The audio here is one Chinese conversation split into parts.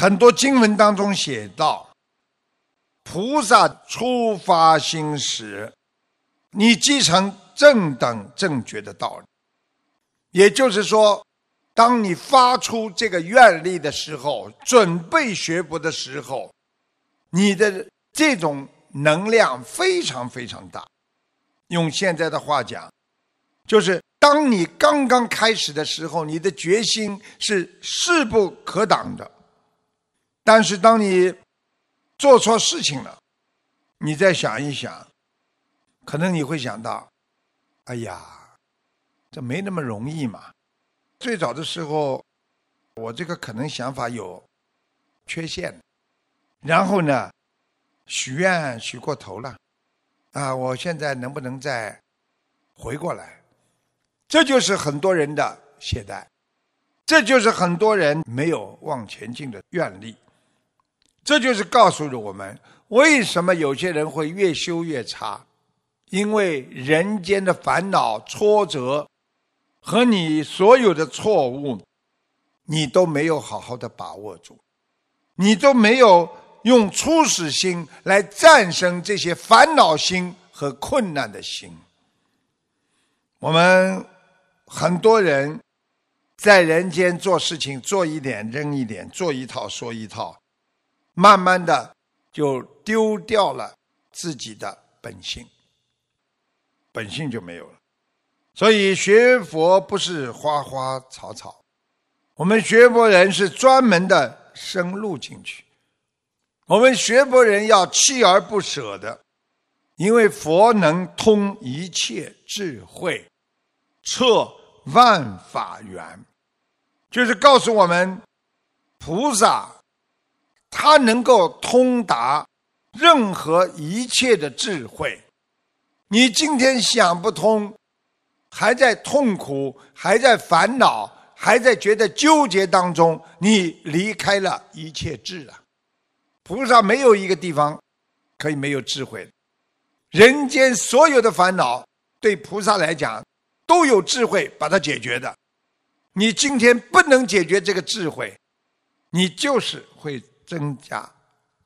很多经文当中写到，菩萨初发心时，你继承正等正觉的道理。也就是说，当你发出这个愿力的时候，准备学佛的时候，你的这种能量非常非常大。用现在的话讲，就是当你刚刚开始的时候，你的决心是势不可挡的。但是当你做错事情了，你再想一想，可能你会想到：哎呀，这没那么容易嘛。最早的时候，我这个可能想法有缺陷，然后呢，许愿许过头了。啊，我现在能不能再回过来？这就是很多人的懈怠，这就是很多人没有往前进的愿力。这就是告诉了我们，为什么有些人会越修越差，因为人间的烦恼、挫折和你所有的错误，你都没有好好的把握住，你都没有。用初始心来战胜这些烦恼心和困难的心。我们很多人在人间做事情，做一点扔一点，做一套说一套，慢慢的就丢掉了自己的本性，本性就没有了。所以学佛不是花花草草，我们学佛人是专门的深入进去。我们学佛人要锲而不舍的，因为佛能通一切智慧，彻万法缘，就是告诉我们，菩萨他能够通达任何一切的智慧。你今天想不通，还在痛苦，还在烦恼，还在觉得纠结当中，你离开了一切智啊。菩萨没有一个地方可以没有智慧，人间所有的烦恼对菩萨来讲都有智慧把它解决的。你今天不能解决这个智慧，你就是会增加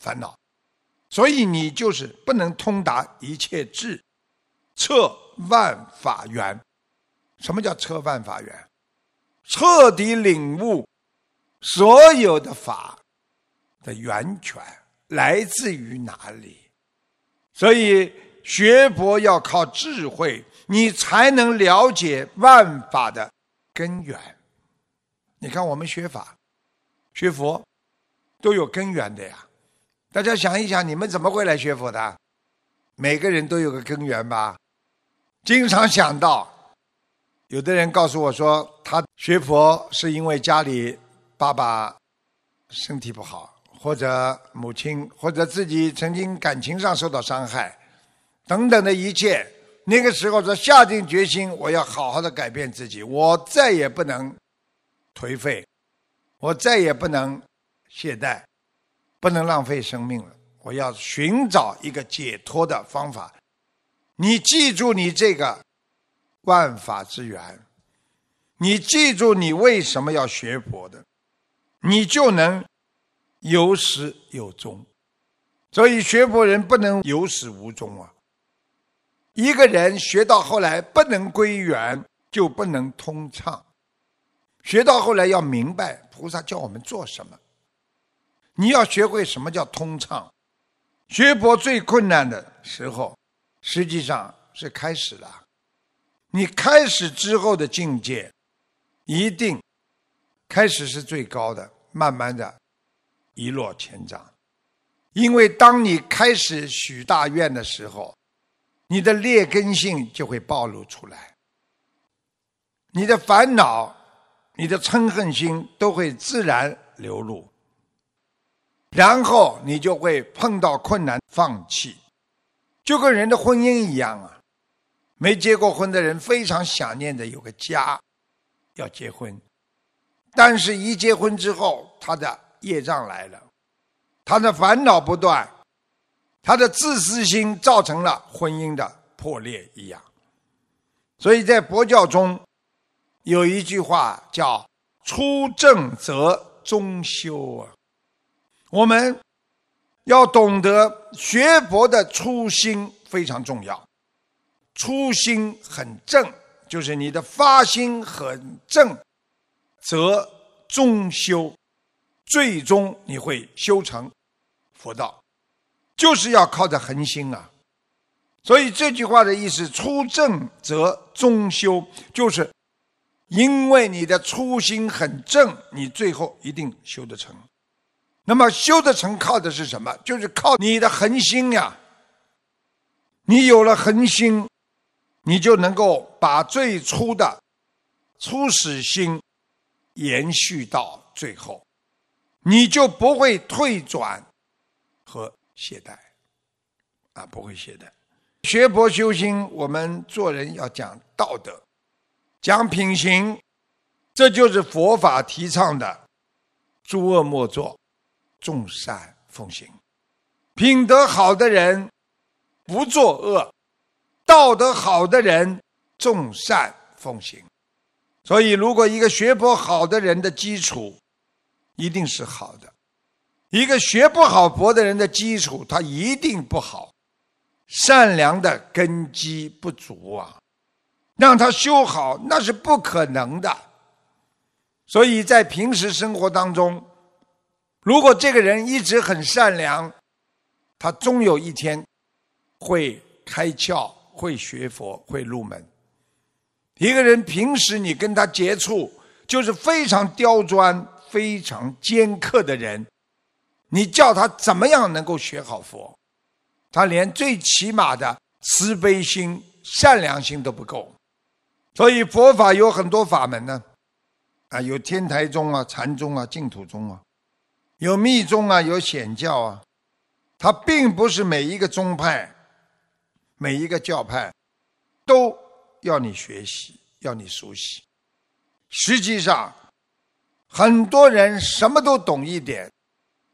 烦恼，所以你就是不能通达一切智，彻万法缘。什么叫彻万法缘？彻底领悟所有的法。的源泉来自于哪里？所以学佛要靠智慧，你才能了解万法的根源。你看，我们学法、学佛都有根源的呀。大家想一想，你们怎么会来学佛的？每个人都有个根源吧？经常想到，有的人告诉我说，他学佛是因为家里爸爸身体不好。或者母亲，或者自己曾经感情上受到伤害，等等的一切，那个时候说下定决心，我要好好的改变自己，我再也不能颓废，我再也不能懈怠，不能浪费生命了。我要寻找一个解脱的方法。你记住你这个万法之源，你记住你为什么要学佛的，你就能。有始有终，所以学佛人不能有始无终啊！一个人学到后来不能归元，就不能通畅。学到后来要明白菩萨叫我们做什么，你要学会什么叫通畅。学佛最困难的时候，实际上是开始了。你开始之后的境界，一定开始是最高的，慢慢的。一落千丈，因为当你开始许大愿的时候，你的劣根性就会暴露出来，你的烦恼、你的嗔恨心都会自然流露，然后你就会碰到困难放弃，就跟人的婚姻一样啊，没结过婚的人非常想念的有个家，要结婚，但是一结婚之后，他的。业障来了，他的烦恼不断，他的自私心造成了婚姻的破裂一样。所以在佛教中有一句话叫“出正则中修”啊，我们要懂得学佛的初心非常重要，初心很正，就是你的发心很正，则终修，最终你会修成佛道，就是要靠着恒心啊。所以这句话的意思，初正则终修，就是因为你的初心很正，你最后一定修得成。那么修得成靠的是什么？就是靠你的恒心呀。你有了恒心，你就能够把最初的初始心延续到最后，你就不会退转和懈怠啊，不会懈怠。学佛修心，我们做人要讲道德，讲品行，这就是佛法提倡的：诸恶莫作，众善奉行。品德好的人不作恶，道德好的人众善奉行。所以，如果一个学佛好的人的基础一定是好的，一个学不好佛的人的基础，他一定不好。善良的根基不足啊，让他修好那是不可能的。所以在平时生活当中，如果这个人一直很善良，他终有一天会开窍、会学佛、会入门。一个人平时你跟他接触，就是非常刁钻、非常尖刻的人，你叫他怎么样能够学好佛？他连最起码的慈悲心、善良心都不够，所以佛法有很多法门呢，啊，有天台宗啊、禅宗啊、净土宗啊，有密宗啊、有显教啊，它并不是每一个宗派、每一个教派都要你学习、要你熟悉。实际上，很多人什么都懂一点。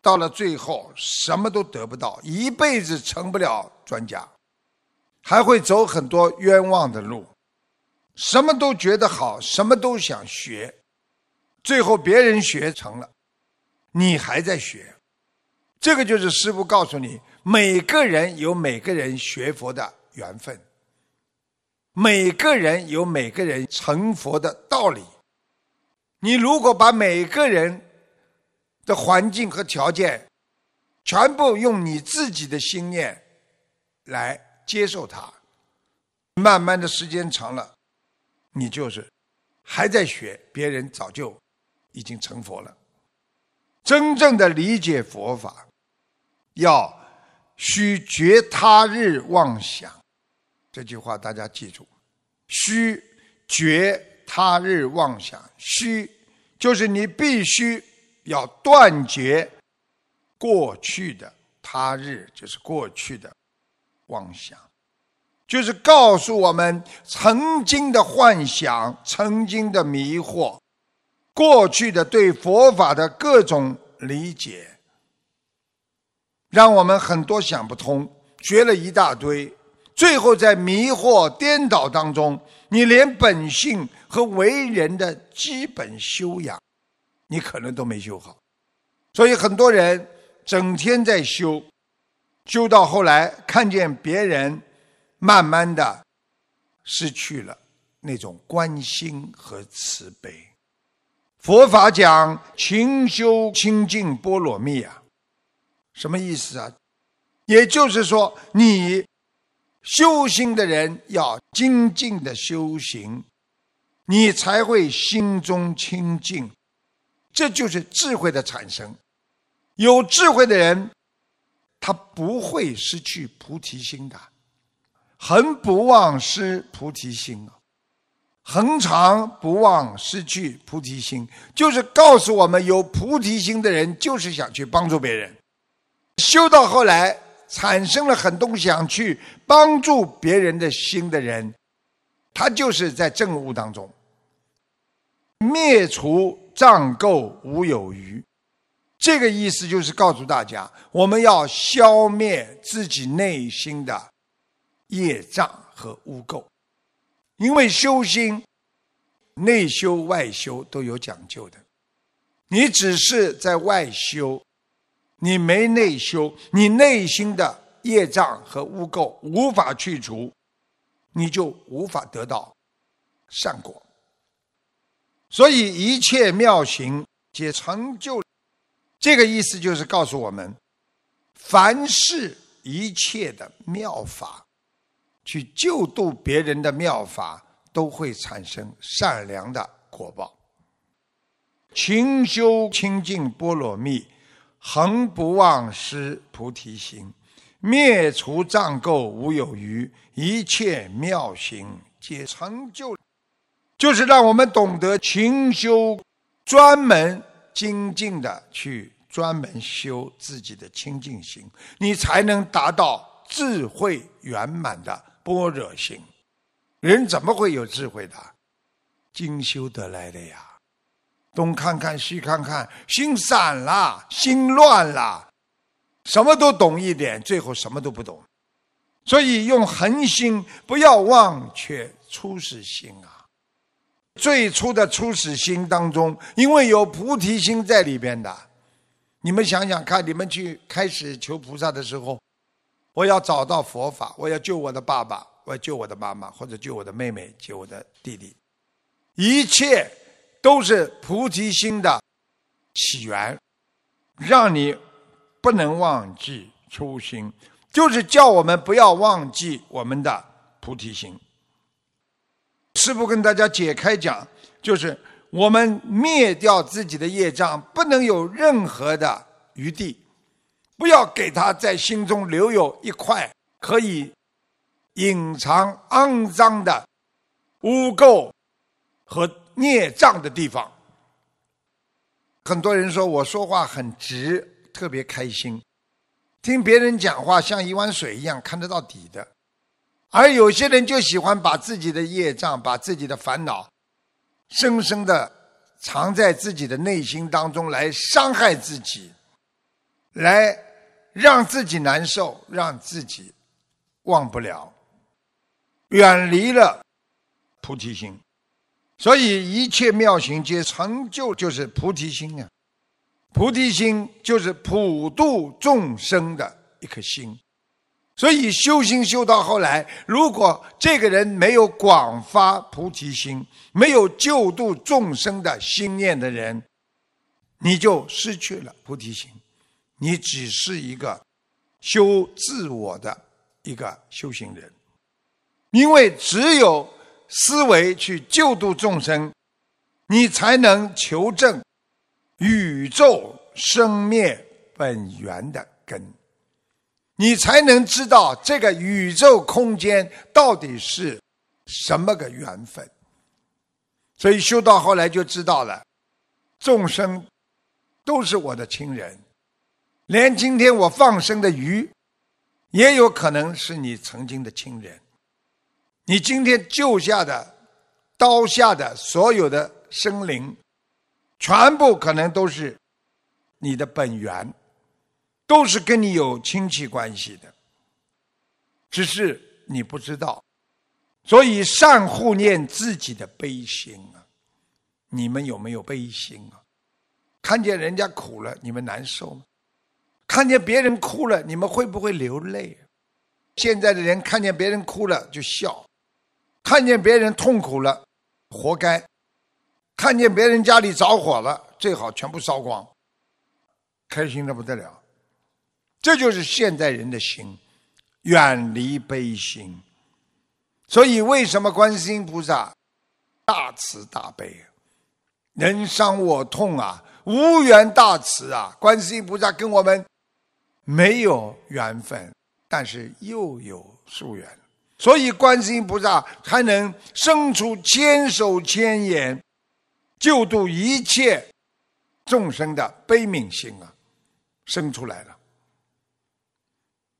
到了最后，什么都得不到，一辈子成不了专家，还会走很多冤枉的路，什么都觉得好，什么都想学，最后别人学成了，你还在学，这个就是师父告诉你：每个人有每个人学佛的缘分，每个人有每个人成佛的道理。你如果把每个人，的环境和条件，全部用你自己的心念来接受它，慢慢的时间长了，你就是还在学，别人早就已经成佛了。真正的理解佛法，要须绝他日妄想，这句话大家记住，须绝他日妄想，须就是你必须。要断绝过去的他日，就是过去的妄想，就是告诉我们曾经的幻想、曾经的迷惑、过去的对佛法的各种理解，让我们很多想不通，学了一大堆，最后在迷惑颠倒当中，你连本性和为人的基本修养。你可能都没修好，所以很多人整天在修，修到后来看见别人慢慢的失去了那种关心和慈悲。佛法讲勤修清净波罗蜜啊，什么意思啊？也就是说，你修行的人要精进的修行，你才会心中清净。这就是智慧的产生。有智慧的人，他不会失去菩提心的，恒不忘失菩提心啊，恒常不忘失去菩提心，就是告诉我们，有菩提心的人就是想去帮助别人。修到后来，产生了很多想去帮助别人的心的人，他就是在正悟当中灭除。障垢无有余，这个意思就是告诉大家，我们要消灭自己内心的业障和污垢。因为修心，内修外修都有讲究的。你只是在外修，你没内修，你内心的业障和污垢无法去除，你就无法得到善果。所以一切妙行皆成就，这个意思就是告诉我们，凡是一切的妙法，去救度别人的妙法，都会产生善良的果报。勤修清净波罗蜜，恒不忘失菩提心，灭除障垢无有余，一切妙行皆成就。就是让我们懂得勤修，专门精进的去专门修自己的清净心，你才能达到智慧圆满的般若心。人怎么会有智慧的？精修得来的呀！东看看西看看，心散了，心乱了，什么都懂一点，最后什么都不懂。所以用恒心，不要忘却初始心啊！最初的初始心当中，因为有菩提心在里边的，你们想想看，你们去开始求菩萨的时候，我要找到佛法，我要救我的爸爸，我要救我的妈妈，或者救我的妹妹，救我的弟弟，一切都是菩提心的起源，让你不能忘记初心，就是叫我们不要忘记我们的菩提心。师父跟大家解开讲，就是我们灭掉自己的业障，不能有任何的余地，不要给他在心中留有一块可以隐藏肮脏的污垢和孽障的地方。很多人说我说话很直，特别开心，听别人讲话像一碗水一样看得到底的。而有些人就喜欢把自己的业障、把自己的烦恼，深深的藏在自己的内心当中，来伤害自己，来让自己难受，让自己忘不了，远离了菩提心。所以一切妙行皆成就，就是菩提心啊！菩提心就是普度众生的一颗心。所以修行修到后来，如果这个人没有广发菩提心，没有救度众生的心念的人，你就失去了菩提心，你只是一个修自我的一个修行人。因为只有思维去救度众生，你才能求证宇宙生灭本源的根。你才能知道这个宇宙空间到底是什么个缘分，所以修到后来就知道了，众生都是我的亲人，连今天我放生的鱼，也有可能是你曾经的亲人。你今天救下的刀下的所有的生灵，全部可能都是你的本源。都是跟你有亲戚关系的，只是你不知道，所以善护念自己的悲心啊！你们有没有悲心啊？看见人家苦了，你们难受吗？看见别人哭了，你们会不会流泪？现在的人看见别人哭了就笑，看见别人痛苦了，活该；看见别人家里着火了，最好全部烧光，开心的不得了。这就是现代人的心，远离悲心。所以，为什么观世音菩萨大慈大悲？人伤我痛啊，无缘大慈啊！观世音菩萨跟我们没有缘分，但是又有疏缘，所以观世音菩萨还能生出千手千眼，救度一切众生的悲悯心啊，生出来了。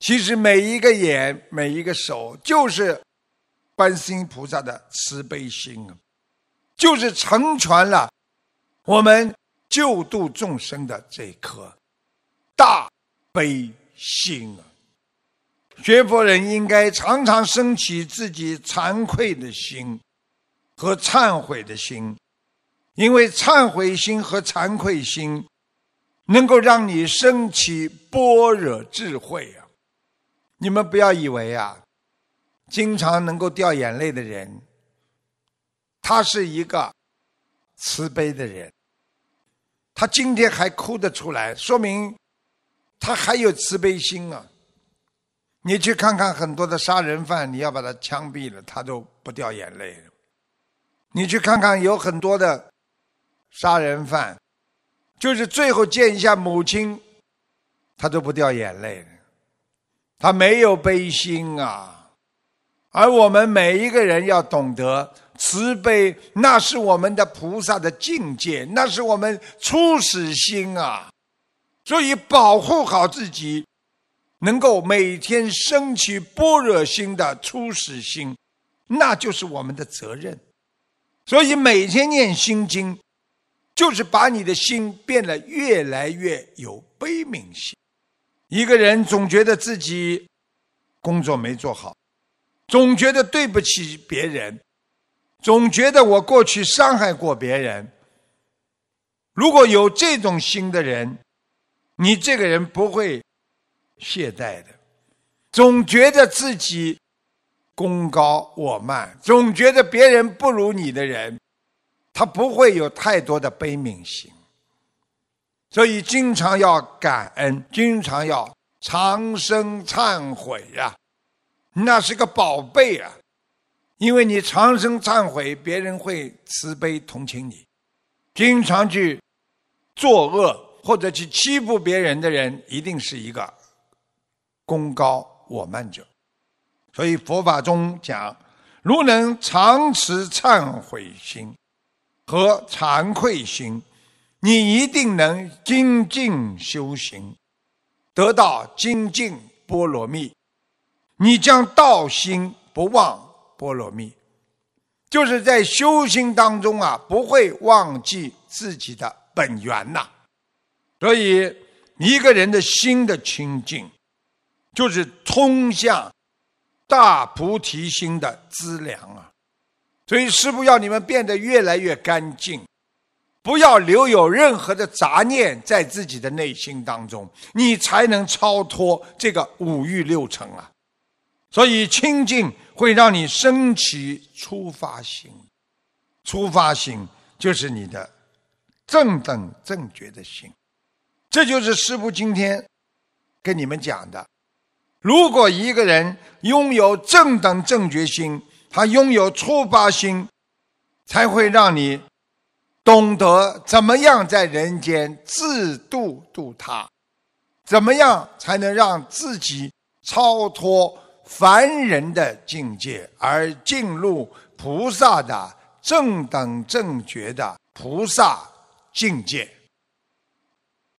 其实每一个眼、每一个手，就是观世音菩萨的慈悲心啊，就是成全了我们救度众生的这颗大悲心啊。学佛人应该常常升起自己惭愧的心和忏悔的心，因为忏悔心和惭愧心能够让你升起般若智慧啊！你们不要以为啊，经常能够掉眼泪的人，他是一个慈悲的人。他今天还哭得出来，说明他还有慈悲心啊！你去看看很多的杀人犯，你要把他枪毙了，他都不掉眼泪。你去看看有很多的杀人犯，就是最后见一下母亲，他都不掉眼泪。他没有悲心啊，而我们每一个人要懂得慈悲，那是我们的菩萨的境界，那是我们初始心啊。所以保护好自己，能够每天升起般若心的初始心，那就是我们的责任。所以每天念心经，就是把你的心变得越来越有悲悯心。一个人总觉得自己工作没做好，总觉得对不起别人，总觉得我过去伤害过别人。如果有这种心的人，你这个人不会懈怠的，总觉得自己功高我慢，总觉得别人不如你的人，他不会有太多的悲悯心。所以，经常要感恩，经常要长生忏悔呀，那是个宝贝啊！因为你长生忏悔，别人会慈悲同情你。经常去作恶或者去欺负别人的人，一定是一个功高我慢者。所以佛法中讲，如能常持忏悔心和惭愧心。你一定能精进修行，得到精进波罗蜜。你将道心不忘波罗蜜，就是在修行当中啊，不会忘记自己的本源呐。所以，一个人的心的清净，就是通向大菩提心的资粮啊。所以，师父要你们变得越来越干净。不要留有任何的杂念在自己的内心当中，你才能超脱这个五欲六尘啊！所以清净会让你升起出发心，出发心就是你的正等正觉的心。这就是师父今天跟你们讲的：如果一个人拥有正等正觉心，他拥有初发心，才会让你。懂得怎么样在人间自度度他，怎么样才能让自己超脱凡人的境界，而进入菩萨的正等正觉的菩萨境界。